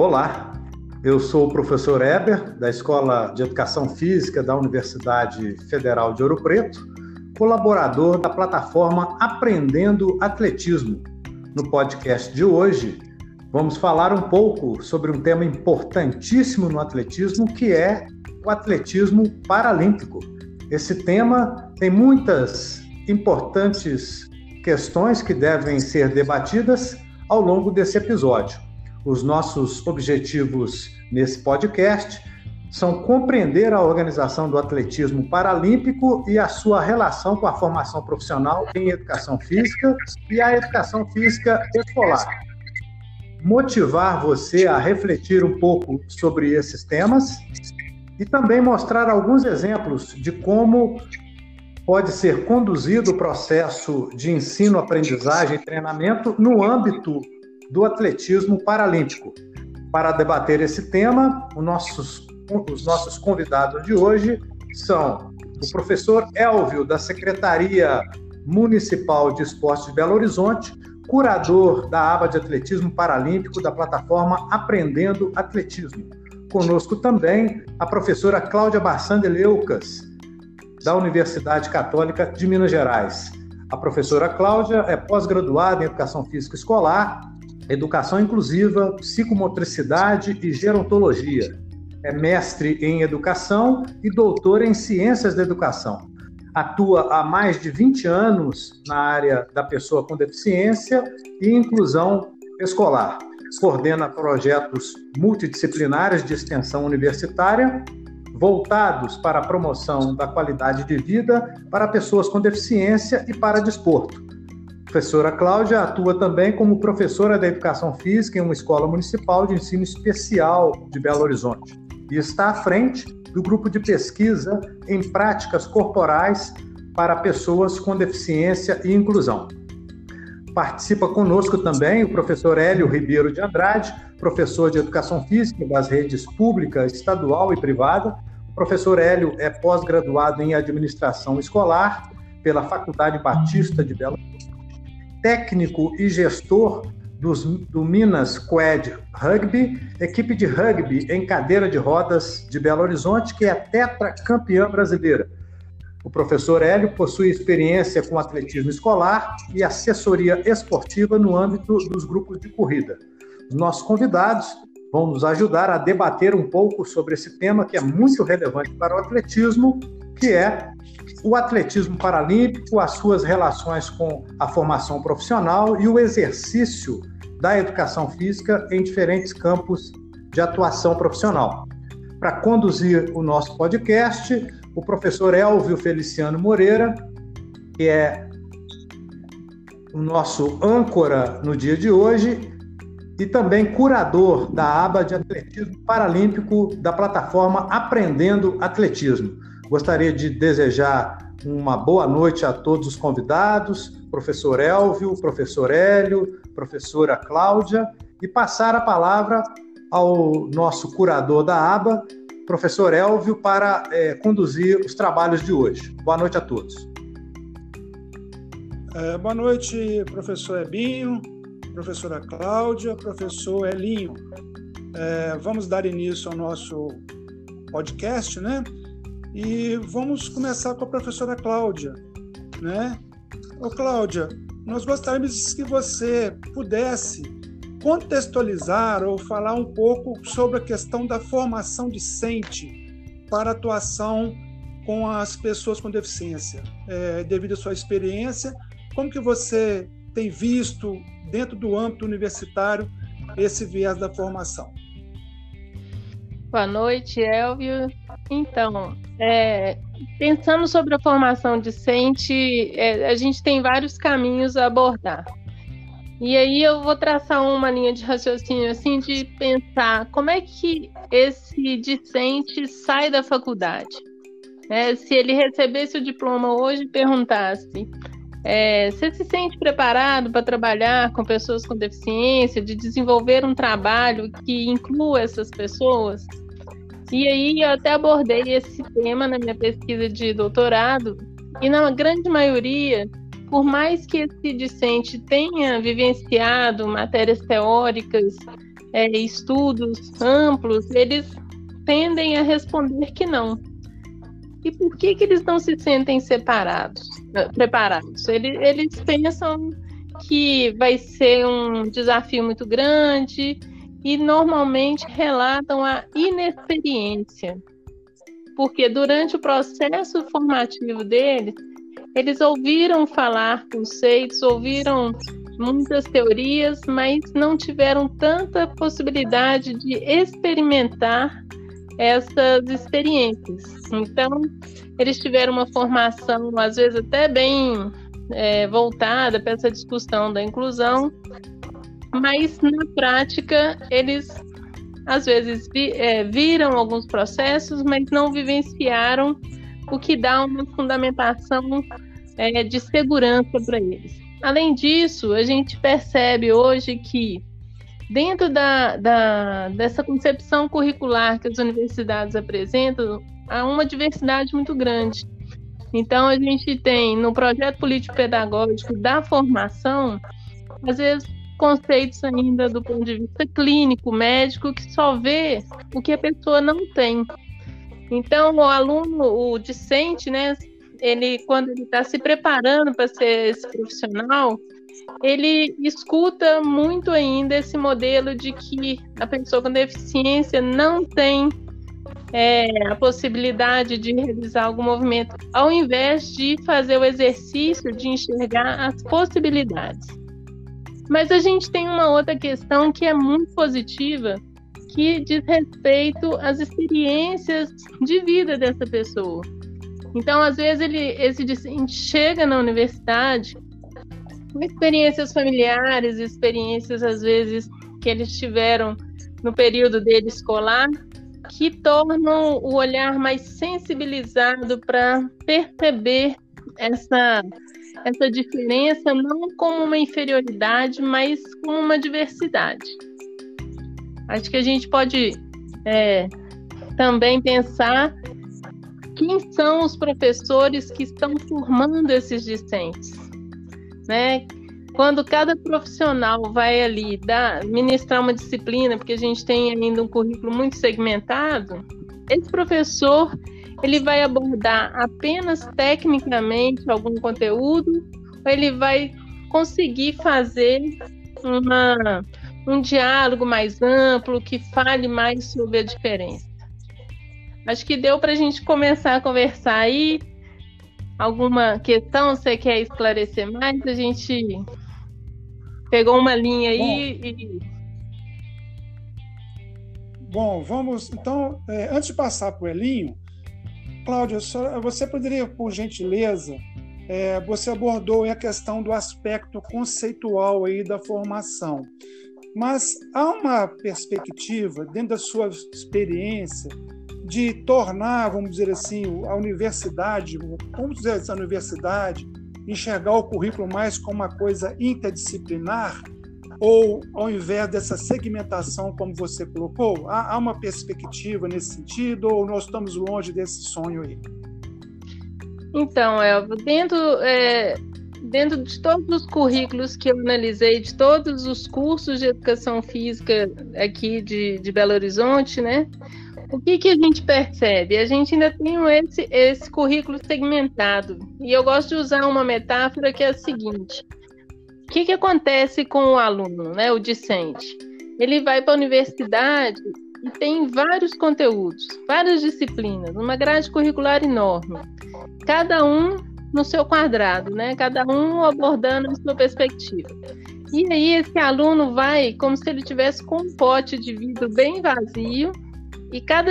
Olá, eu sou o professor Eber, da Escola de Educação Física da Universidade Federal de Ouro Preto, colaborador da plataforma Aprendendo Atletismo. No podcast de hoje, vamos falar um pouco sobre um tema importantíssimo no atletismo, que é o atletismo paralímpico. Esse tema tem muitas importantes questões que devem ser debatidas ao longo desse episódio. Os nossos objetivos nesse podcast são compreender a organização do atletismo paralímpico e a sua relação com a formação profissional em educação física e a educação física escolar. Motivar você a refletir um pouco sobre esses temas e também mostrar alguns exemplos de como pode ser conduzido o processo de ensino, aprendizagem e treinamento no âmbito do atletismo paralímpico. Para debater esse tema, os nossos, os nossos convidados de hoje são o professor Elvio, da Secretaria Municipal de Esportes de Belo Horizonte, curador da aba de atletismo paralímpico da plataforma Aprendendo Atletismo. Conosco também a professora Cláudia Barçan de Leucas, da Universidade Católica de Minas Gerais. A professora Cláudia é pós-graduada em Educação Física Escolar Educação Inclusiva, Psicomotricidade e Gerontologia. É mestre em Educação e doutor em Ciências da Educação. Atua há mais de 20 anos na área da pessoa com deficiência e inclusão escolar. Coordena projetos multidisciplinares de extensão universitária voltados para a promoção da qualidade de vida para pessoas com deficiência e para desporto professora Cláudia atua também como professora da Educação Física em uma escola municipal de ensino especial de Belo Horizonte e está à frente do grupo de pesquisa em práticas corporais para pessoas com deficiência e inclusão. Participa conosco também o professor Hélio Ribeiro de Andrade, professor de Educação Física das redes pública, estadual e privada. O professor Hélio é pós-graduado em Administração Escolar pela Faculdade Batista de Belo Horizonte técnico e gestor dos, do Minas Quad Rugby, equipe de rugby em cadeira de rodas de Belo Horizonte, que é tetracampeã brasileira. O professor Hélio possui experiência com atletismo escolar e assessoria esportiva no âmbito dos grupos de corrida. Os nossos convidados vão nos ajudar a debater um pouco sobre esse tema que é muito relevante para o atletismo, que é o atletismo paralímpico, as suas relações com a formação profissional e o exercício da educação física em diferentes campos de atuação profissional. Para conduzir o nosso podcast, o professor Elvio Feliciano Moreira, que é o nosso âncora no dia de hoje e também curador da aba de atletismo paralímpico da plataforma Aprendendo Atletismo. Gostaria de desejar uma boa noite a todos os convidados, professor Elvio, professor Hélio, professora Cláudia, e passar a palavra ao nosso curador da aba, professor Elvio, para é, conduzir os trabalhos de hoje. Boa noite a todos. É, boa noite, professor Ebinho, professora Cláudia, professor Elinho. É, vamos dar início ao nosso podcast, né? E vamos começar com a professora Cláudia, né? Ô Cláudia, nós gostaríamos que você pudesse contextualizar ou falar um pouco sobre a questão da formação discente para atuação com as pessoas com deficiência, é, devido à sua experiência, como que você tem visto dentro do âmbito universitário esse viés da formação? Boa noite, Elvio. Então, é, pensando sobre a formação discente, é, a gente tem vários caminhos a abordar. E aí eu vou traçar uma linha de raciocínio assim de pensar como é que esse discente sai da faculdade. É, se ele recebesse o diploma hoje e perguntasse é, você se sente preparado para trabalhar com pessoas com deficiência, de desenvolver um trabalho que inclua essas pessoas? E aí eu até abordei esse tema na minha pesquisa de doutorado, e na grande maioria, por mais que esse discente tenha vivenciado matérias teóricas é, estudos amplos, eles tendem a responder que não. E por que, que eles não se sentem separados, eh, preparados? Eles, eles pensam que vai ser um desafio muito grande e normalmente relatam a inexperiência, porque durante o processo formativo deles, eles ouviram falar conceitos, ouviram muitas teorias, mas não tiveram tanta possibilidade de experimentar essas experiências. Então, eles tiveram uma formação, às vezes até bem é, voltada para essa discussão da inclusão, mas na prática eles às vezes vi, é, viram alguns processos, mas não vivenciaram o que dá uma fundamentação é, de segurança para eles. Além disso, a gente percebe hoje que dentro da, da, dessa concepção curricular que as universidades apresentam, há uma diversidade muito grande. Então, a gente tem no projeto político-pedagógico da formação, às vezes, conceitos ainda do ponto de vista clínico, médico, que só vê o que a pessoa não tem. Então, o aluno, o discente, né, ele, quando ele está se preparando para ser esse profissional, ele escuta muito ainda esse modelo de que a pessoa com deficiência não tem é, a possibilidade de realizar algum movimento, ao invés de fazer o exercício de enxergar as possibilidades. Mas a gente tem uma outra questão que é muito positiva, que diz respeito às experiências de vida dessa pessoa. Então, às vezes, ele, esse chega na universidade com experiências familiares, experiências, às vezes, que eles tiveram no período dele escolar, que tornam o olhar mais sensibilizado para perceber essa, essa diferença não como uma inferioridade, mas como uma diversidade. Acho que a gente pode é, também pensar quem são os professores que estão formando esses discentes, né? Quando cada profissional vai ali dar, ministrar uma disciplina, porque a gente tem ainda um currículo muito segmentado, esse professor ele vai abordar apenas tecnicamente algum conteúdo, ou ele vai conseguir fazer uma um diálogo mais amplo, que fale mais sobre a diferença. Acho que deu para a gente começar a conversar aí. Alguma questão você quer esclarecer mais? A gente pegou uma linha aí Bom, e. Bom, vamos. Então, é, antes de passar para o Elinho, Cláudia, você poderia, por gentileza, é, você abordou a questão do aspecto conceitual aí da formação. Mas há uma perspectiva, dentro da sua experiência, de tornar, vamos dizer assim, a universidade, vamos dizer essa universidade, enxergar o currículo mais como uma coisa interdisciplinar, ou ao invés dessa segmentação, como você colocou, há, há uma perspectiva nesse sentido, ou nós estamos longe desse sonho aí? Então, Elvio, dentro é, dentro de todos os currículos que eu analisei, de todos os cursos de educação física aqui de, de Belo Horizonte, né? O que, que a gente percebe? A gente ainda tem esse, esse currículo segmentado. E eu gosto de usar uma metáfora que é a seguinte: o que, que acontece com o aluno, né, o discente? Ele vai para a universidade e tem vários conteúdos, várias disciplinas, uma grade curricular enorme. Cada um no seu quadrado, né? Cada um abordando a sua perspectiva. E aí esse aluno vai como se ele tivesse com um pote de vidro bem vazio e cada,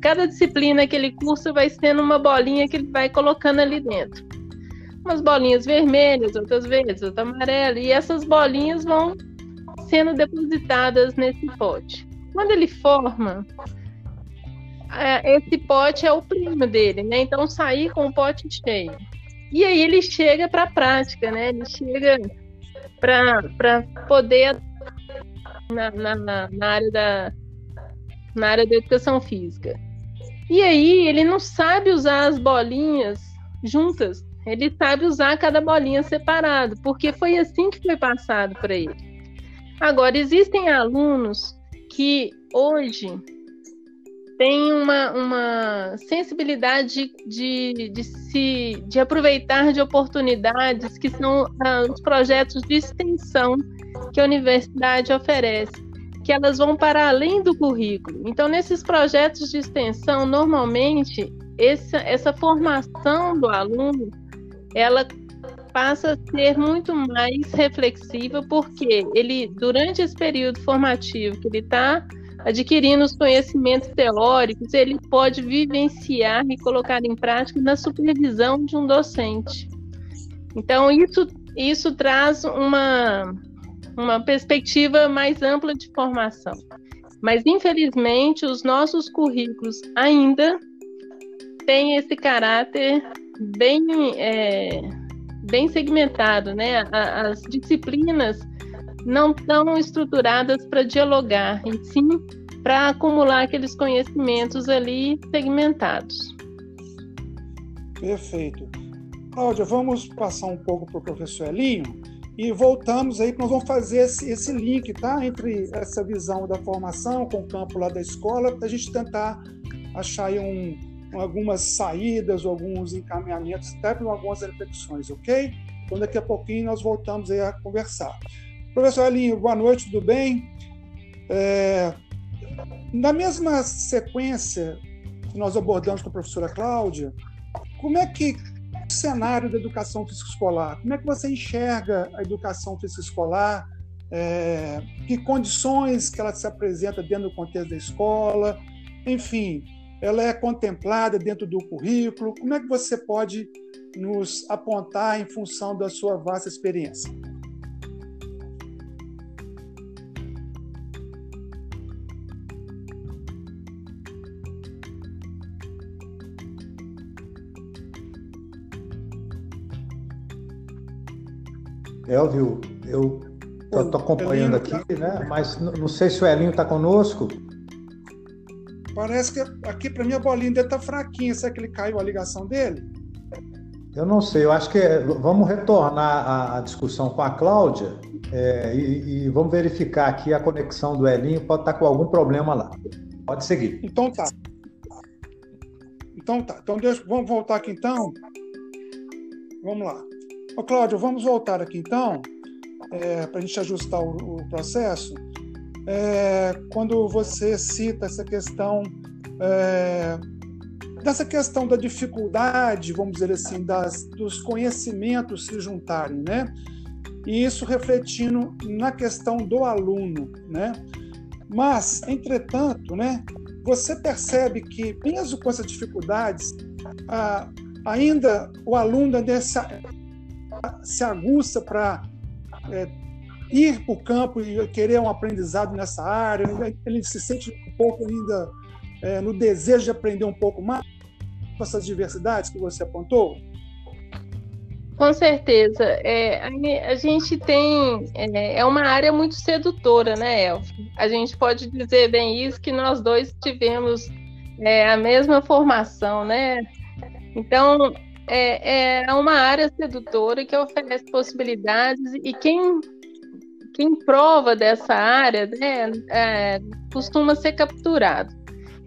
cada disciplina que ele cursa vai sendo uma bolinha que ele vai colocando ali dentro. Umas bolinhas vermelhas, outras verdes, outras amarelas, e essas bolinhas vão sendo depositadas nesse pote. Quando ele forma, é, esse pote é o primo dele, né? Então sair com o pote cheio. E aí ele chega para a prática, né? Ele chega para poder na, na, na, área da na área da educação física. E aí ele não sabe usar as bolinhas juntas. Ele sabe usar cada bolinha separado, porque foi assim que foi passado para ele. Agora existem alunos que hoje tem uma, uma sensibilidade de, de, se, de aproveitar de oportunidades que são ah, os projetos de extensão que a universidade oferece, que elas vão para além do currículo. Então, nesses projetos de extensão, normalmente, essa, essa formação do aluno, ela passa a ser muito mais reflexiva, porque ele, durante esse período formativo que ele está adquirindo os conhecimentos teóricos, ele pode vivenciar e colocar em prática na supervisão de um docente. Então, isso, isso traz uma, uma perspectiva mais ampla de formação. Mas, infelizmente, os nossos currículos ainda têm esse caráter bem, é, bem segmentado, né? As disciplinas não estão estruturadas para dialogar, e sim para acumular aqueles conhecimentos ali segmentados. Perfeito. Cláudia, vamos passar um pouco para o professor Elinho e voltamos aí, que nós vamos fazer esse, esse link, tá? Entre essa visão da formação com o campo lá da escola, para a gente tentar achar aí um, algumas saídas, alguns encaminhamentos, até para algumas reflexões, ok? Então, daqui a pouquinho nós voltamos a conversar. Professor Elinho, boa noite, tudo bem? É, na mesma sequência que nós abordamos com a professora Cláudia, como é que o cenário da educação física escolar, como é que você enxerga a educação física escolar, é, que condições que ela se apresenta dentro do contexto da escola, enfim, ela é contemplada dentro do currículo, como é que você pode nos apontar em função da sua vasta experiência? Elvio, eu estou acompanhando aqui, né? Mas não sei se o Elinho está conosco. Parece que aqui para mim a bolinha dele está fraquinha. Será que ele caiu a ligação dele? Eu não sei. Eu acho que é, vamos retornar a, a, discussão com a Cláudia é, e, e, vamos verificar aqui a conexão do Elinho. Pode estar tá com algum problema lá. Pode seguir. Então tá. Então tá. Então deixa, vamos voltar aqui então. Vamos lá. Ô, Cláudio, vamos voltar aqui então, é, para a gente ajustar o, o processo. É, quando você cita essa questão é, dessa questão da dificuldade, vamos dizer assim, das, dos conhecimentos se juntarem, né? E isso refletindo na questão do aluno, né? Mas, entretanto, né? Você percebe que mesmo com essas dificuldades, ainda o aluno dessa se aguça para é, ir para o campo e querer um aprendizado nessa área, ele se sente um pouco ainda é, no desejo de aprender um pouco mais com essas diversidades que você apontou? Com certeza. É, a gente tem. É, é, uma área muito sedutora, né, Elf? A gente pode dizer bem isso, que nós dois tivemos é, a mesma formação, né? Então, é, é uma área sedutora que oferece possibilidades e quem, quem prova dessa área né, é, costuma ser capturado.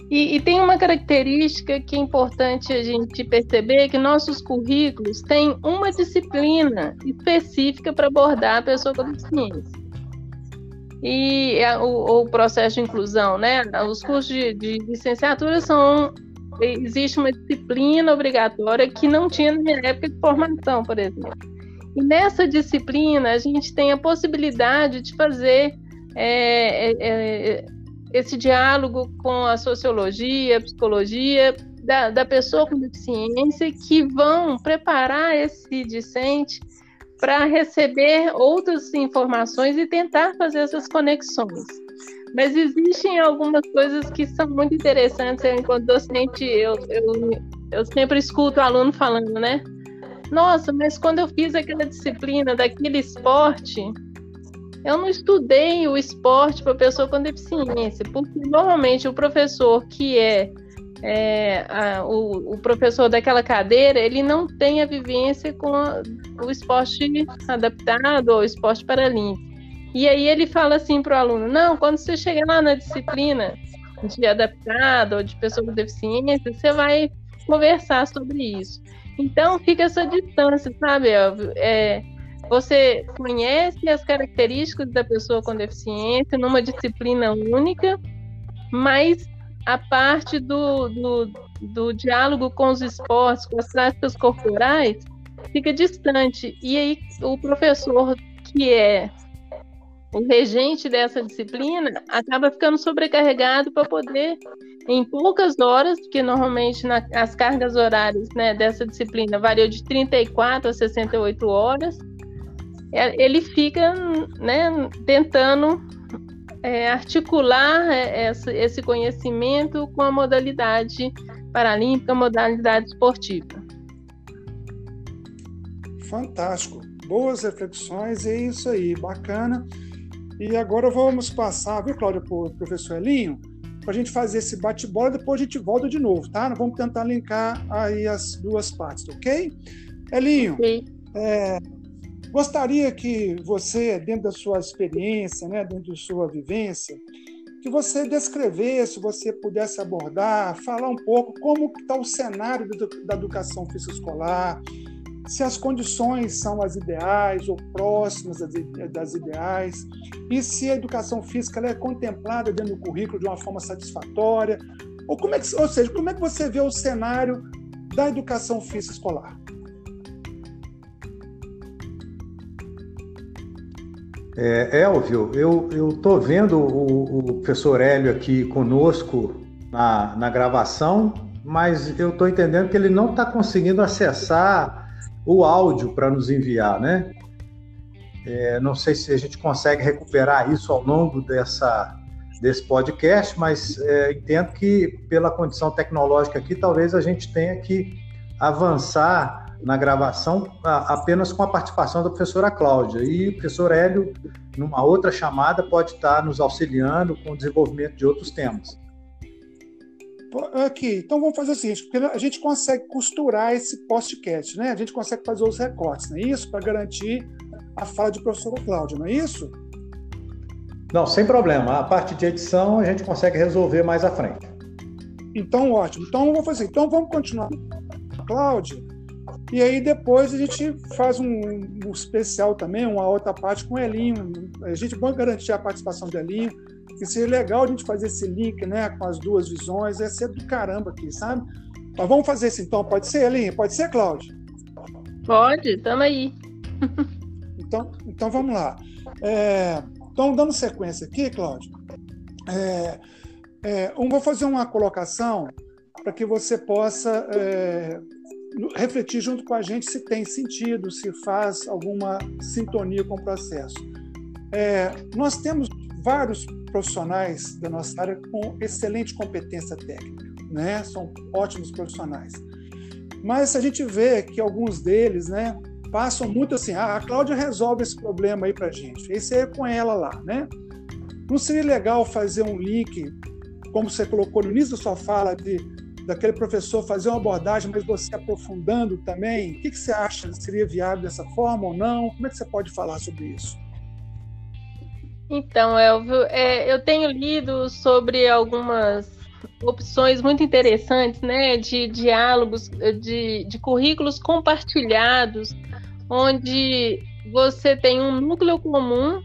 E, e, tem uma característica que é importante a gente perceber que nossos currículos têm uma disciplina específica para abordar a pessoa com deficiência. E a, o, o, processo de inclusão, né? Os cursos de, de licenciatura são existe uma disciplina obrigatória que não tinha na minha época de formação, por exemplo. E nessa disciplina a gente tem a possibilidade de fazer é, é, é esse diálogo com a sociologia, a psicologia da, da pessoa com deficiência que vão preparar esse discente para receber outras informações e tentar fazer essas conexões. Mas existem algumas coisas que são muito interessantes. Eu, enquanto docente, eu, eu, eu sempre escuto o aluno falando, né? Nossa, mas quando eu fiz aquela disciplina daquele esporte, eu não estudei o esporte para pessoa com deficiência, porque normalmente o professor que é, é a, o, o, professor daquela cadeira, ele não tem a vivência com a, o esporte adaptado ou esporte paralímpico. E aí ele fala assim para o aluno: não, quando você chegar lá na disciplina de adaptado ou de pessoa com deficiência, você vai conversar sobre isso. Então fica essa distância, sabe, Elvio? É, você conhece as características da pessoa com deficiência numa disciplina única, mas a parte do, do, do diálogo com os esportes, com as práticas corporais, fica distante. E aí o professor que é o regente dessa disciplina acaba ficando sobrecarregado para poder, em poucas horas, porque normalmente na, as cargas horárias né, dessa disciplina variam de 34 a 68 horas, é, ele fica né, tentando é, articular é, esse conhecimento com a modalidade paralímpica, modalidade esportiva. Fantástico, boas reflexões, é isso aí, bacana. E agora vamos passar, viu, Cláudia, para o professor Elinho, para a gente fazer esse bate-bola, depois a gente volta de novo, tá? Vamos tentar linkar aí as duas partes, ok? Elinho, okay. É, Gostaria que você, dentro da sua experiência, né, dentro da sua vivência, que você descrevesse, você pudesse abordar, falar um pouco como está o cenário da educação física escolar, se as condições são as ideais ou próximas das ideais, e se a educação física é contemplada dentro do currículo de uma forma satisfatória, ou, como é que, ou seja, como é que você vê o cenário da educação física escolar? É, Elvio, eu estou vendo o, o, professor Hélio aqui conosco na, na gravação, mas eu estou entendendo que ele não está conseguindo acessar o áudio para nos enviar, né? É, não sei se a gente consegue recuperar isso ao longo dessa, desse podcast, mas é, entendo que pela condição tecnológica aqui, talvez a gente tenha que avançar na gravação apenas com a participação da professora Cláudia. E o professor Hélio, numa outra chamada, pode estar nos auxiliando com o desenvolvimento de outros temas. Aqui, então vamos fazer o seguinte, porque a gente consegue costurar esse podcast, né? A gente consegue fazer os recortes, não é isso? Para garantir a fala de professora Cláudia, não é isso? Não, sem problema. A parte de edição a gente consegue resolver mais à frente. Então, ótimo. Então, vamos fazer. Então, vamos continuar. Cláudia, e aí depois a gente faz um, um, especial também, uma outra parte com o Elinho. A gente pode garantir a participação do Elinho. E seria legal a gente fazer esse link né, com as duas visões. É ser do caramba aqui, sabe? Mas vamos fazer isso então. Pode ser, Elinho? Pode ser, Cláudio? Pode, tamo aí. então, então vamos lá. É, então, dando sequência aqui, Cláudio, é, é, vou fazer uma colocação para que você possa é, refletir junto com a gente se tem sentido, se faz alguma sintonia com o processo. É, nós temos vários profissionais da nossa área com excelente competência técnica, né? São ótimos profissionais. Mas a gente vê que alguns deles, né, passam muito assim, ah, a Cláudia resolve esse problema aí para gente. Esse é com ela lá, né? Não seria legal fazer um link, como você colocou no início da sua fala, de daquele professor fazer uma abordagem, mas você aprofundando também? O que, que você acha? Seria viável dessa forma ou não? Como é que você pode falar sobre isso? Então, Elvio, é, eu tenho lido sobre algumas opções muito interessantes, né, de diálogos, de, de currículos compartilhados, onde você tem um núcleo comum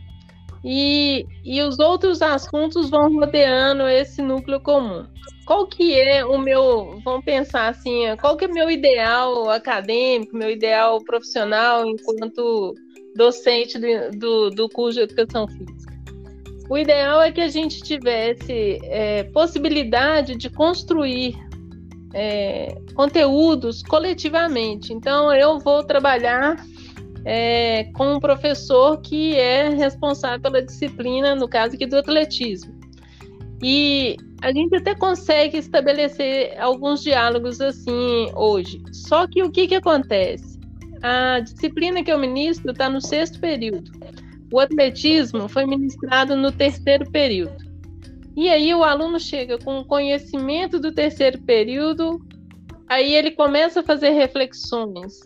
e, e os outros assuntos vão rodeando esse núcleo comum. Qual que é o meu, vamos pensar assim, qual que é meu ideal acadêmico, meu ideal profissional enquanto docente do, do, do curso de educação física? O ideal é que a gente tivesse é, possibilidade de construir é, conteúdos coletivamente. Então, eu vou trabalhar é, com um professor que é responsável pela disciplina, no caso aqui do atletismo. E a gente até consegue estabelecer alguns diálogos assim hoje. Só que o que, que acontece? A disciplina que eu ministro está no sexto período. O atletismo foi ministrado no terceiro período. E aí o aluno chega com conhecimento do terceiro período, aí ele começa a fazer reflexões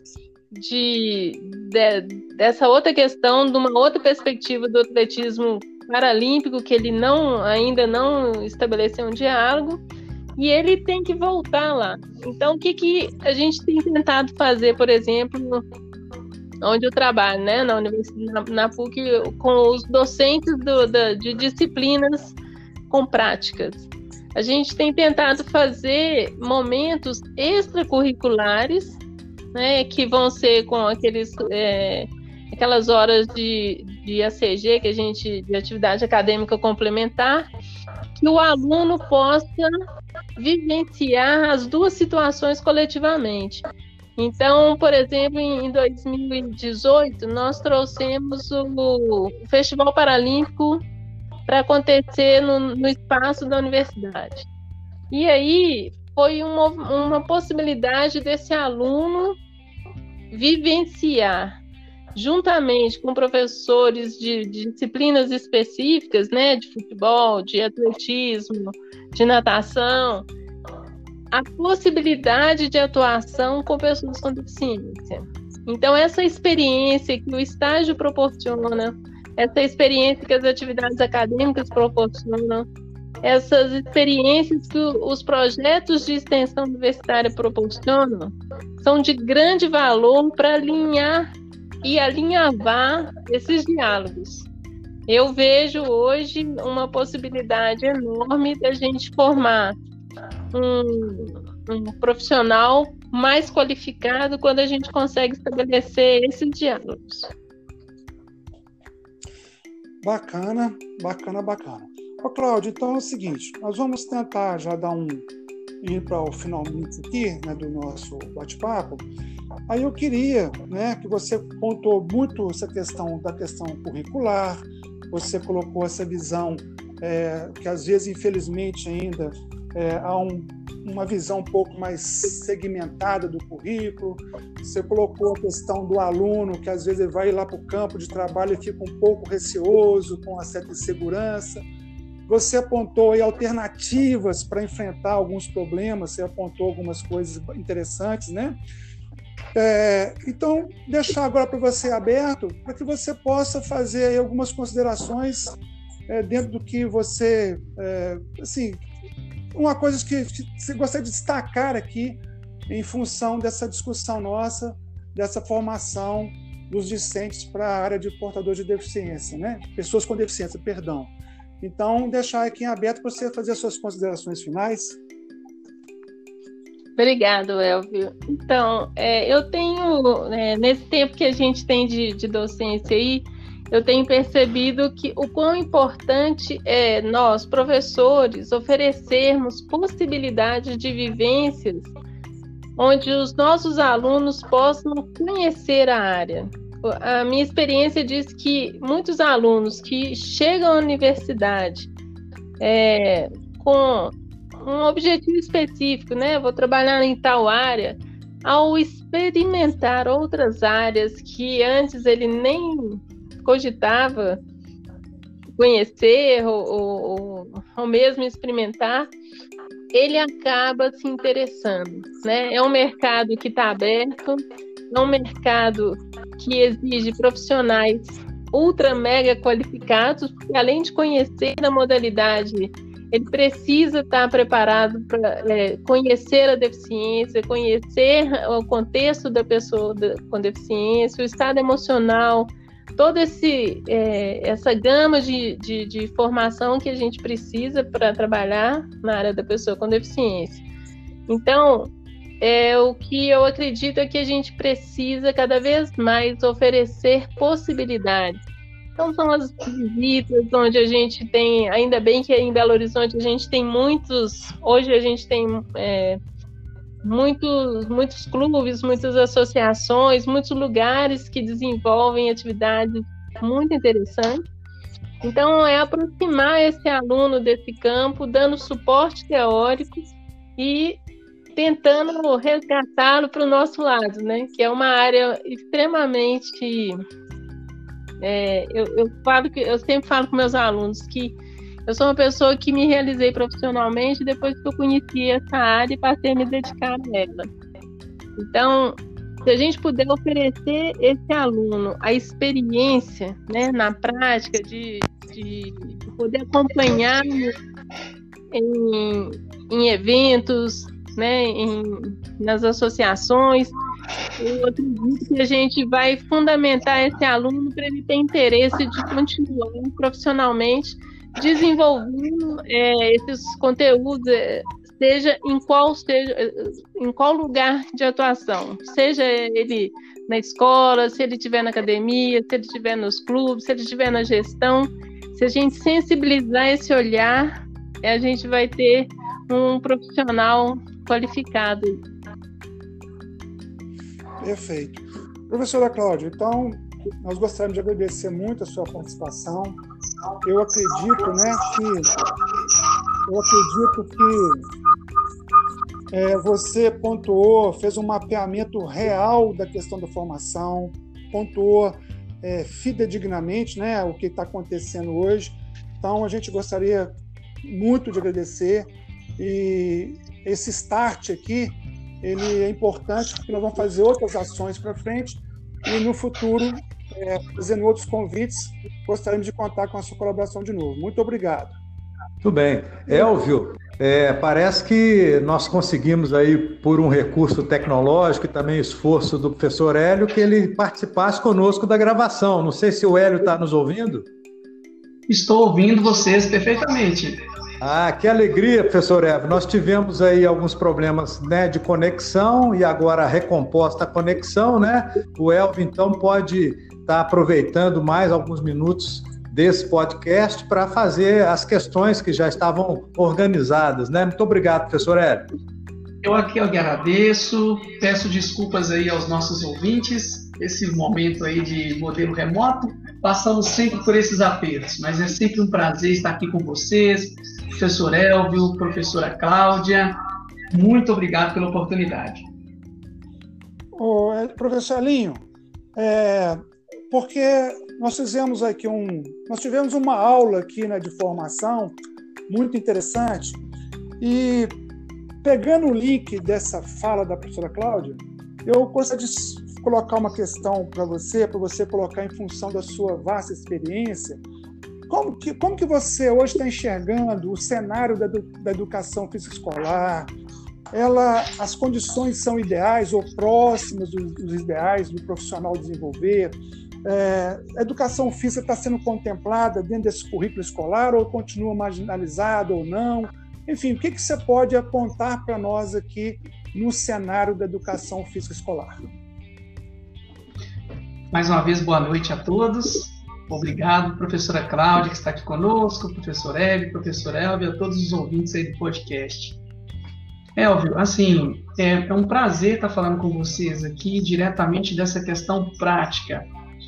de, de, dessa outra questão, de uma outra perspectiva do atletismo paralímpico, que ele não ainda não estabeleceu um diálogo, e ele tem que voltar lá. Então, o que, que a gente tem tentado fazer, por exemplo, onde eu trabalho, né, na universidade, na, PUC, com os docentes do, da, de disciplinas com práticas. A gente tem tentado fazer momentos extracurriculares, né, que vão ser com aqueles, é, aquelas horas de, de ACG, que a gente, de atividade acadêmica complementar, que o aluno possa vivenciar as duas situações coletivamente. Então, por exemplo, em 2018, nós trouxemos o Festival Paralímpico para acontecer no, no, espaço da universidade. E aí foi uma, uma possibilidade desse aluno vivenciar, juntamente com professores de, de disciplinas específicas, né, de futebol, de atletismo, de natação, a possibilidade de atuação com pessoas com deficiência. Então, essa experiência que o estágio proporciona, essa experiência que as atividades acadêmicas proporcionam, essas experiências que os projetos de extensão universitária proporcionam, são de grande valor para alinhar e alinhavar esses diálogos. Eu vejo hoje uma possibilidade enorme da gente formar um, um profissional mais qualificado quando a gente consegue estabelecer esses diálogos. Bacana, bacana, bacana. Ô, Cláudio, então é o seguinte, nós vamos tentar já dar um ir para o finalmente aqui, né, do nosso bate-papo. Aí eu queria, né, que você pontuou muito essa questão da questão curricular, você colocou essa visão é, que às vezes, infelizmente, ainda é, há um, uma visão um pouco mais segmentada do currículo. Você colocou a questão do aluno, que às vezes ele vai lá para o campo de trabalho e fica um pouco receoso, com uma certa insegurança. Você apontou aí alternativas para enfrentar alguns problemas, você apontou algumas coisas interessantes, né? É, então, deixar agora para você aberto, para que você possa fazer algumas considerações é, dentro do que você, é, assim, uma coisa que você gostaria de destacar aqui em função dessa discussão nossa, dessa formação dos discentes para a área de portadores de deficiência, né? Pessoas com deficiência, perdão. Então, deixar aqui em aberto para você fazer as suas considerações finais. Obrigado, Elvio. Então, é, eu tenho, é, nesse tempo que a gente tem de, de docência aí, eu tenho percebido que o quão importante é nós, professores, oferecermos possibilidades de vivências onde os nossos alunos possam conhecer a área. A minha experiência diz que muitos alunos que chegam à universidade é, com um objetivo específico, né? Vou trabalhar em tal área, ao experimentar outras áreas que antes ele nem cogitava conhecer ou, ou, ou mesmo experimentar, ele acaba se interessando. Né? É um mercado que está aberto, é um mercado que exige profissionais ultra mega qualificados, porque além de conhecer a modalidade, ele precisa estar preparado para é, conhecer a deficiência, conhecer o contexto da pessoa com deficiência, o estado emocional, toda é, essa gama de, de, de, formação que a gente precisa para trabalhar na área da pessoa com deficiência. Então, é, o que eu acredito é que a gente precisa cada vez mais oferecer possibilidades. Então, são as visitas onde a gente tem, ainda bem que em Belo Horizonte a gente tem muitos, hoje a gente tem é, muitos, muitos clubes, muitas associações, muitos lugares que desenvolvem atividades muito interessantes. Então, é aproximar esse aluno desse campo, dando suporte teórico e tentando resgatá-lo para o nosso lado, né? Que é uma área extremamente. É, eu, eu, falo que eu sempre falo com meus alunos que eu sou uma pessoa que me realizei profissionalmente depois que eu conheci essa área e passei a me dedicar a ela. Então, se a gente puder oferecer esse aluno a experiência né, na prática de, de poder acompanhar em, em eventos, né, em, nas associações, eu acredito que a gente vai fundamentar esse aluno para ele ter interesse de continuar profissionalmente desenvolvendo é, esses conteúdos, é, seja em qual seja em qual lugar de atuação, seja ele na escola, se ele estiver na academia, se ele estiver nos clubes, se ele estiver na gestão, se a gente sensibilizar esse olhar, a gente vai ter um profissional qualificado. Perfeito. Professora Cláudia, então, nós gostaríamos de agradecer muito a sua participação. Eu acredito, né, que eu acredito que é, você pontuou, fez um mapeamento real da questão da formação, pontuou é, fidedignamente, né, o que está acontecendo hoje. Então, a gente gostaria muito de agradecer e esse start aqui ele é importante porque nós vamos fazer outras ações para frente e no futuro, é, fazendo outros convites, gostaríamos de contar com a sua colaboração de novo. Muito obrigado. Tudo bem. Elvio, é, parece que nós conseguimos aí, por um recurso tecnológico e também esforço do professor Hélio, que ele participasse conosco da gravação. Não sei se o Hélio está nos ouvindo. Estou ouvindo vocês perfeitamente. Ah, que alegria, professor Evo. Nós tivemos aí alguns problemas né, de conexão e agora recomposta a conexão, né? O Elvio, então, pode estar tá aproveitando mais alguns minutos desse podcast para fazer as questões que já estavam organizadas, né? Muito obrigado, professor Hélio. Eu aqui agradeço, peço desculpas aí aos nossos ouvintes, esse momento aí de modelo remoto, passamos sempre por esses apelos, mas é sempre um prazer estar aqui com vocês, professor Elvio, professora Cláudia. Muito obrigado pela oportunidade. Ô, é, professor Elinho, é, porque nós fizemos aqui um. Nós tivemos uma aula aqui né, de formação muito interessante e pegando o link dessa fala da professora Cláudia, eu gostaria de colocar uma questão para você, para você colocar em função da sua vasta experiência como que, como que você hoje está enxergando o cenário da, da educação física escolar? Ela, as condições são ideais ou próximas dos, dos ideais do profissional desenvolver? É, a educação física está sendo contemplada dentro desse currículo escolar ou continua marginalizada ou não? Enfim, o que, que você pode apontar para nós aqui no cenário da educação física escolar? Mais uma vez, boa noite a todos. Obrigado, professora Cláudia, que está aqui conosco, professor Hélio, professor Elvio, a todos os ouvintes aí do podcast. Elvio, assim, é, é um prazer estar falando com vocês aqui diretamente dessa questão prática,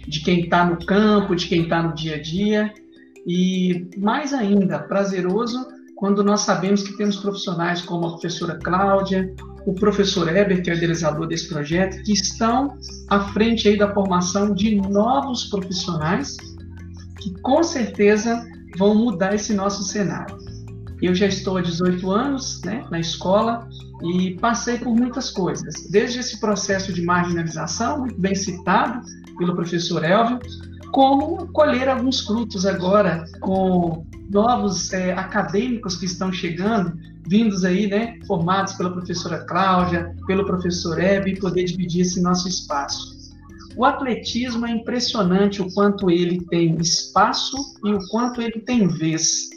de quem está no campo, de quem está no dia a dia, e mais ainda, prazeroso quando nós sabemos que temos profissionais como a professora Cláudia, o professor Eber, que é o idealizador desse projeto, que estão à frente aí da formação de novos profissionais que com certeza vão mudar esse nosso cenário. Eu já estou há 18 anos né, na escola e passei por muitas coisas, desde esse processo de marginalização, muito bem citado pelo professor Elvio, como colher alguns frutos agora com novos é, acadêmicos que estão chegando, vindos aí, né, formados pela professora Cláudia, pelo professor Hebe, poder dividir esse nosso espaço. O atletismo é impressionante o quanto ele tem espaço e o quanto ele tem vez.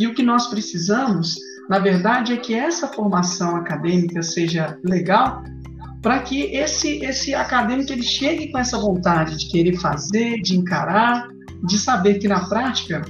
E o que nós precisamos, na verdade, é que essa formação acadêmica seja legal para que esse esse acadêmico ele chegue com essa vontade de querer fazer, de encarar, de saber que na prática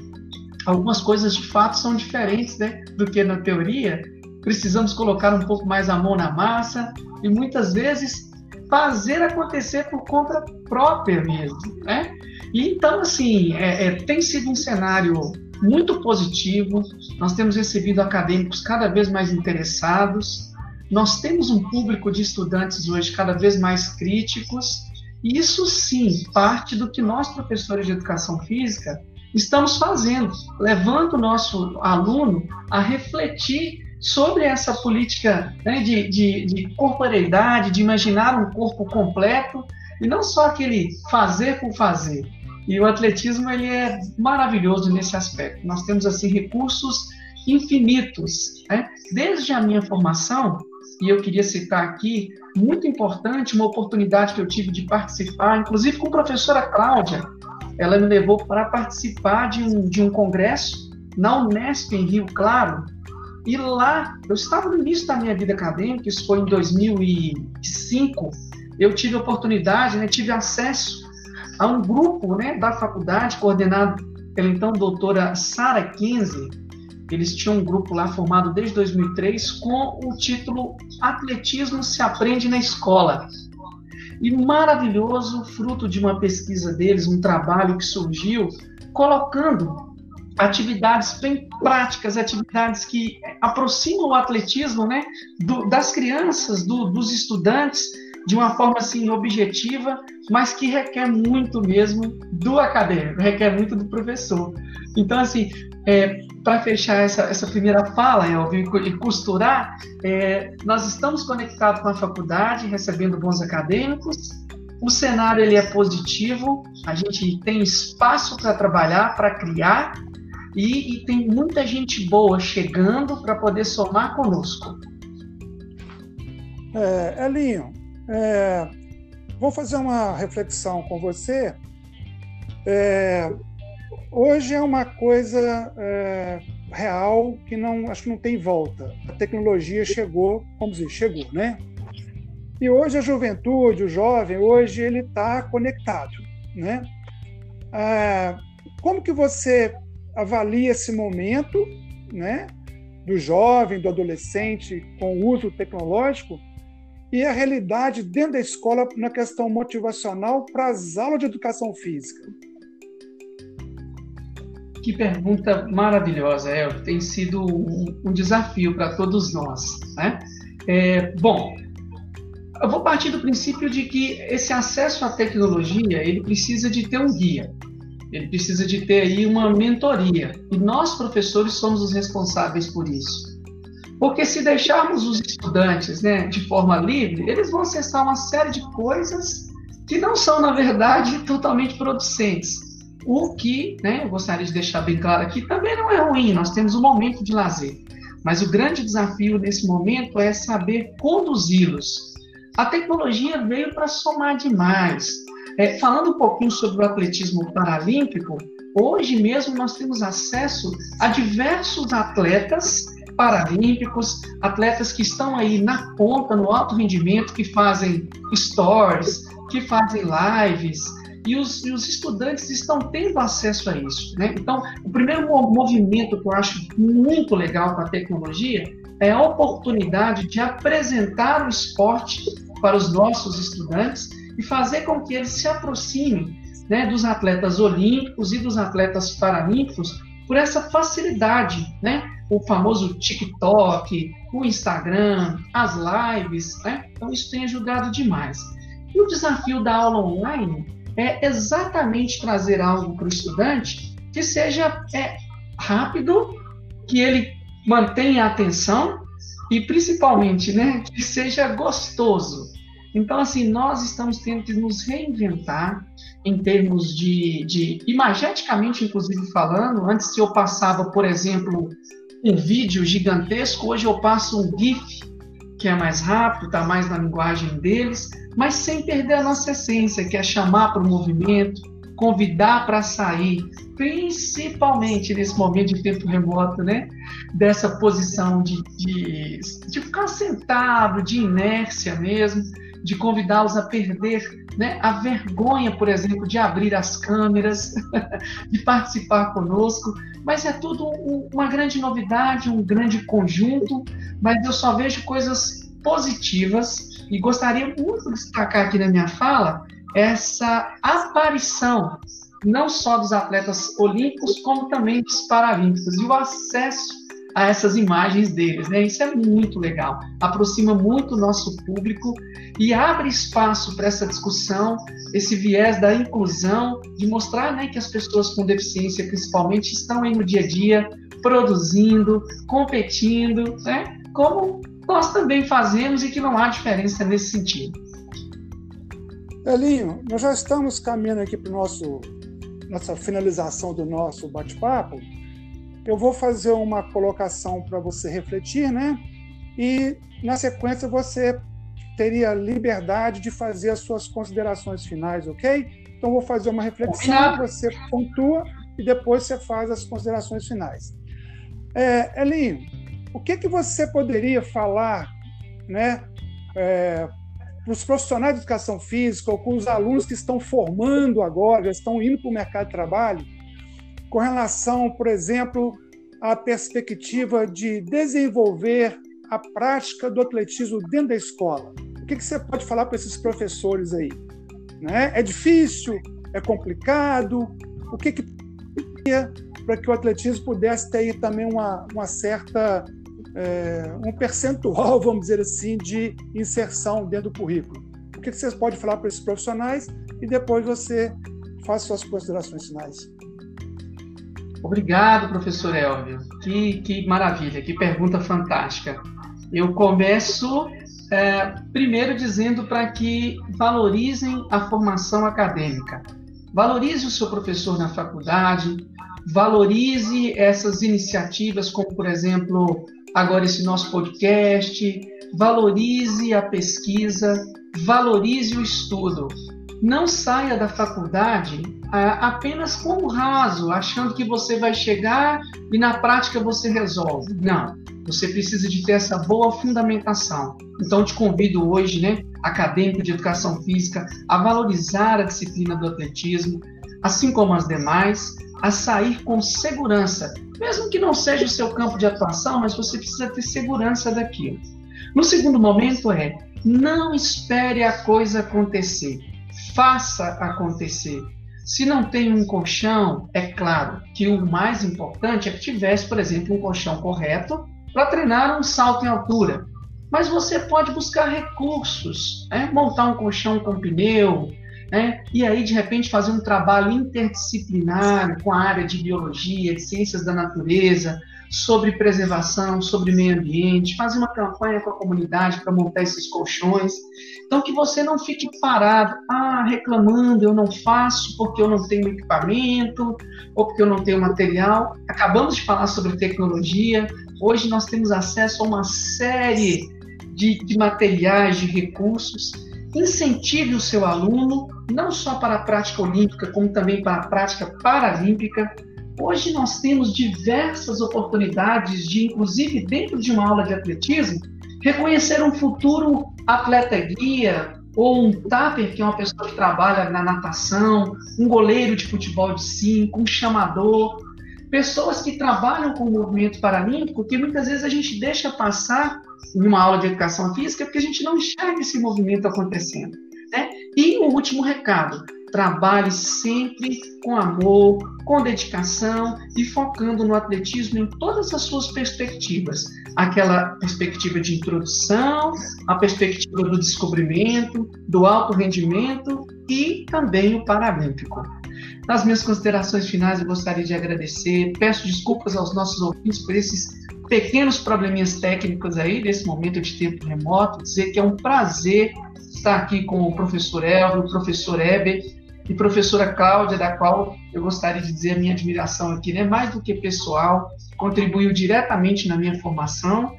algumas coisas de fato são diferentes né, do que na teoria. Precisamos colocar um pouco mais a mão na massa e muitas vezes fazer acontecer por conta própria mesmo, né? E então, assim, é, é, tem sido um cenário muito positivo. Nós temos recebido acadêmicos cada vez mais interessados. Nós temos um público de estudantes hoje cada vez mais críticos. E isso sim parte do que nós, professores de educação física, estamos fazendo, levando o nosso aluno a refletir sobre essa política né, de, de, de corporeidade, de imaginar um corpo completo, e não só aquele fazer por fazer. E o atletismo ele é maravilhoso nesse aspecto. Nós temos assim recursos infinitos. Né? Desde a minha formação, e eu queria citar aqui, muito importante, uma oportunidade que eu tive de participar, inclusive com a professora Cláudia, ela me levou para participar de um, de um congresso na Unesp, em Rio Claro, e lá, eu estava no início da minha vida acadêmica, isso foi em 2005, eu tive oportunidade, né, tive acesso a um grupo né, da faculdade, coordenado pela então doutora Sara Kinsey, eles tinham um grupo lá formado desde 2003 com o título Atletismo se aprende na escola. E maravilhoso, fruto de uma pesquisa deles, um trabalho que surgiu, colocando atividades bem práticas, atividades que aproximam o atletismo né, do, das crianças, do, dos estudantes, de uma forma assim objetiva, mas que requer muito mesmo do acadêmico, requer muito do professor. Então, assim, é, para fechar essa, essa primeira fala, Elvio, e costurar, é, nós estamos conectados com a faculdade, recebendo bons acadêmicos, o cenário ele é positivo, a gente tem espaço para trabalhar, para criar, e, e, tem muita gente boa chegando para poder somar conosco. É, Elinho, é, vou fazer uma reflexão com você. É, Hoje é uma coisa é, real que não acho que não tem volta. A tecnologia chegou, vamos dizer, chegou, né? E hoje a juventude, o jovem, hoje ele está conectado, né? É, como que você avalia esse momento, né? Do jovem, do adolescente com uso tecnológico e a realidade dentro da escola na questão motivacional para as aulas de educação física? Que pergunta maravilhosa, é, tem sido um, um desafio para todos nós. Né? É, bom, eu vou partir do princípio de que esse acesso à tecnologia ele precisa de ter um guia, ele precisa de ter aí uma mentoria e nós professores somos os responsáveis por isso. Porque se deixarmos os estudantes né, de forma livre, eles vão acessar uma série de coisas que não são, na verdade, totalmente producentes. O que, né, eu gostaria de deixar bem claro aqui, também não é ruim, nós temos um momento de lazer. Mas o grande desafio nesse momento é saber conduzi-los. A tecnologia veio para somar demais. É, falando um pouquinho sobre o atletismo paralímpico, hoje mesmo nós temos acesso a diversos atletas paralímpicos, atletas que estão aí na ponta, no alto rendimento, que fazem stories, que fazem lives, e os, e os estudantes estão tendo acesso a isso. Né? Então, o primeiro movimento que eu acho muito legal com a tecnologia é a oportunidade de apresentar o esporte para os nossos estudantes e fazer com que eles se aproximem né, dos atletas olímpicos e dos atletas paralímpicos por essa facilidade, né? O famoso TikTok, o Instagram, as lives, né? Então isso tem ajudado demais. E o desafio da aula online é exatamente trazer algo para o estudante que seja é, rápido, que ele mantenha a atenção e principalmente, né, que seja gostoso. Então, assim, nós estamos tendo que nos reinventar em termos de, de imageticamente, inclusive falando. Antes eu passava, por exemplo, um vídeo gigantesco, hoje eu passo um GIF que é mais rápido, está mais na linguagem deles, mas sem perder a nossa essência, que é chamar para o movimento, convidar para sair, principalmente nesse momento de tempo remoto, né? Dessa posição de, de, de ficar sentado, de inércia mesmo, de convidá-los a perder né, a vergonha, por exemplo, de abrir as câmeras, de participar conosco, mas é tudo um, uma grande novidade, um grande conjunto, mas eu só vejo coisas positivas e gostaria muito de destacar aqui na minha fala essa aparição não só dos atletas olímpicos, como também dos paralímpicos e o acesso a essas imagens deles, né? Isso é muito legal, aproxima muito o nosso público e abre espaço para essa discussão, esse viés da inclusão, de mostrar, né, que as pessoas com deficiência, principalmente, estão aí no dia a dia produzindo, competindo, né? Como nós também fazemos e que não há diferença nesse sentido. Elinho, nós já estamos caminhando aqui para nosso nossa finalização do nosso bate-papo. Eu vou fazer uma colocação para você refletir, né? E na sequência você teria liberdade de fazer as suas considerações finais, ok? Então vou fazer uma reflexão, você pontua e depois você faz as considerações finais. É, Elinho, o que que você poderia falar, né, é, para os profissionais de educação física ou com os alunos que estão formando agora, já estão indo para o mercado de trabalho, com relação, por exemplo, à perspectiva de desenvolver a prática do atletismo dentro da escola? O que, que você pode falar para esses professores aí? Né? É difícil? É complicado? O que, que para que o atletismo pudesse ter também uma, uma certa é, um percentual, vamos dizer assim, de inserção dentro do currículo. O que vocês podem falar para esses profissionais e depois você faz suas considerações finais. Obrigado, professor Elvio. Que, que maravilha, que pergunta fantástica. Eu começo é, primeiro dizendo para que valorizem a formação acadêmica. Valorize o seu professor na faculdade, valorize essas iniciativas, como, por exemplo, agora esse nosso podcast, valorize a pesquisa, valorize o estudo. Não saia da faculdade ah, apenas com o raso, achando que você vai chegar e na prática você resolve. Não, você precisa de ter essa boa fundamentação. Então, te convido hoje, né, acadêmico de educação física, a valorizar a disciplina do atletismo, assim como as demais, a sair com segurança, mesmo que não seja o seu campo de atuação, mas você precisa ter segurança daquilo. No segundo momento é não espere a coisa acontecer, faça acontecer. Se não tem um colchão, é claro que o mais importante é que tivesse, por exemplo, um colchão correto para treinar um salto em altura. Mas você pode buscar recursos, né? montar um colchão com pneu, né? e aí de repente fazer um trabalho interdisciplinar com a área de biologia, de ciências da natureza, sobre preservação, sobre meio ambiente, fazer uma campanha com a comunidade para montar esses colchões. Então, que você não fique parado, ah, reclamando, eu não faço porque eu não tenho equipamento, ou porque eu não tenho material. Acabamos de falar sobre tecnologia, hoje nós temos acesso a uma série de, de materiais, de recursos incentive o seu aluno não só para a prática olímpica, como também para a prática paralímpica. Hoje nós temos diversas oportunidades de, inclusive dentro de uma aula de atletismo, reconhecer um futuro atleta guia ou um tapper, que é uma pessoa que trabalha na natação, um goleiro de futebol de cinco, um chamador, pessoas que trabalham com o movimento paralímpico que muitas vezes a gente deixa passar em uma aula de educação física porque a gente não enxerga esse movimento acontecendo. Né? E o último recado: trabalhe sempre com amor, com dedicação e focando no atletismo em todas as suas perspectivas. Aquela perspectiva de introdução, a perspectiva do descobrimento, do alto rendimento e também o paralímpico. Nas minhas considerações finais, eu gostaria de agradecer, peço desculpas aos nossos ouvintes por esses pequenos probleminhas técnicos aí desse momento de tempo remoto, dizer que é um prazer estar aqui com o professor Elvio, o professor Eber e professora Cláudia, da qual eu gostaria de dizer a minha admiração aqui, né? mais do que pessoal, contribuiu diretamente na minha formação,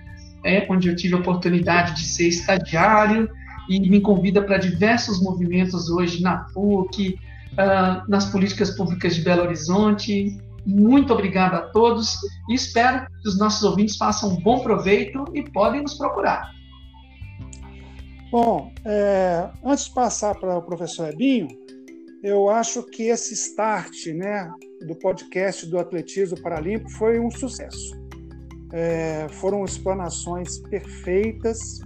é, onde eu tive a oportunidade de ser estagiário e me convida para diversos movimentos hoje na PUC, uh, nas políticas públicas de Belo Horizonte. Muito obrigado a todos e espero que os nossos ouvintes façam um bom proveito e podem nos procurar. Bom, é, antes de passar para o professor Ebinho, eu acho que esse start né, do podcast do Atletismo Paralímpico foi um sucesso. É, foram explanações perfeitas,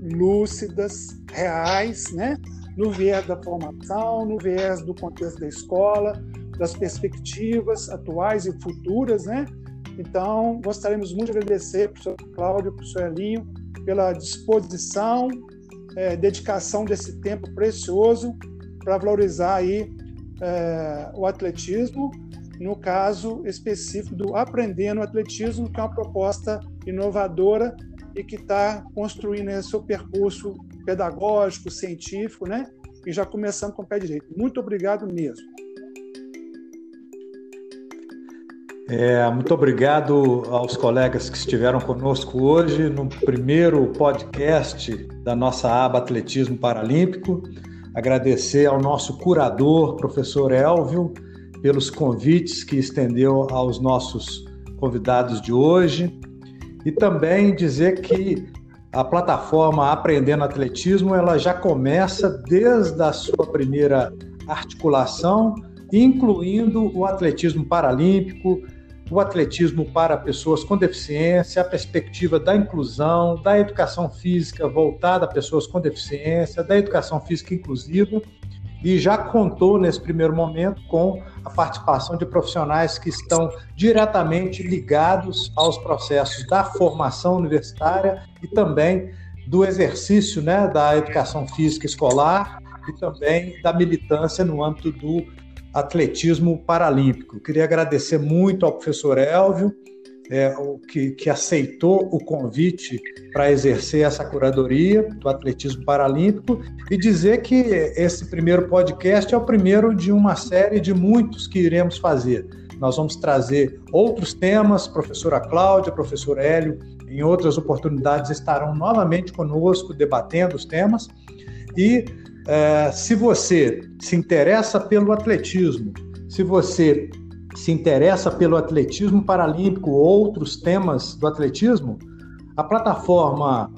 lúcidas, reais, né? No viés da formação, no viés do contexto da escola, das perspectivas atuais e futuras, né? Então, gostaríamos muito de agradecer para o professor Cláudio, para o professor Elinho, pela disposição, é, dedicação desse tempo precioso para valorizar aí é, o atletismo no caso específico do Aprendendo Atletismo, que é uma proposta inovadora e que está construindo esse seu percurso pedagógico, científico, né? E já começando com o pé direito. Muito obrigado mesmo. É, muito obrigado aos colegas que estiveram conosco hoje no primeiro podcast da nossa aba Atletismo Paralímpico. Agradecer ao nosso curador, professor Elvio, pelos convites que estendeu aos nossos convidados de hoje. E também dizer que a plataforma Aprendendo Atletismo ela já começa desde a sua primeira articulação, incluindo o atletismo paralímpico, o atletismo para pessoas com deficiência, a perspectiva da inclusão, da educação física voltada a pessoas com deficiência, da educação física inclusiva, e já contou nesse primeiro momento com a participação de profissionais que estão diretamente ligados aos processos da formação universitária e também do exercício né, da educação física escolar e também da militância no âmbito do atletismo paralímpico. Queria agradecer muito ao professor Elvio, é, que, que, aceitou o convite para exercer essa curadoria do atletismo paralímpico e dizer que esse primeiro podcast é o primeiro de uma série de muitos que iremos fazer. Nós vamos trazer outros temas, professora Cláudia, professor Hélio, em outras oportunidades estarão novamente conosco debatendo os temas e é, se você se interessa pelo atletismo, se você se interessa pelo atletismo paralímpico ou outros temas do atletismo, a plataforma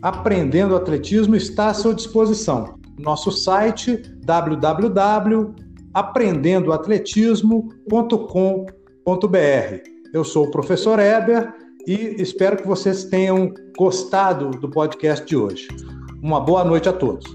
Aprendendo Atletismo está à sua disposição. Nosso site www.aprendendoatletismo.com.br. Eu sou o professor Eber e espero que vocês tenham gostado do podcast de hoje. Uma boa noite a todos.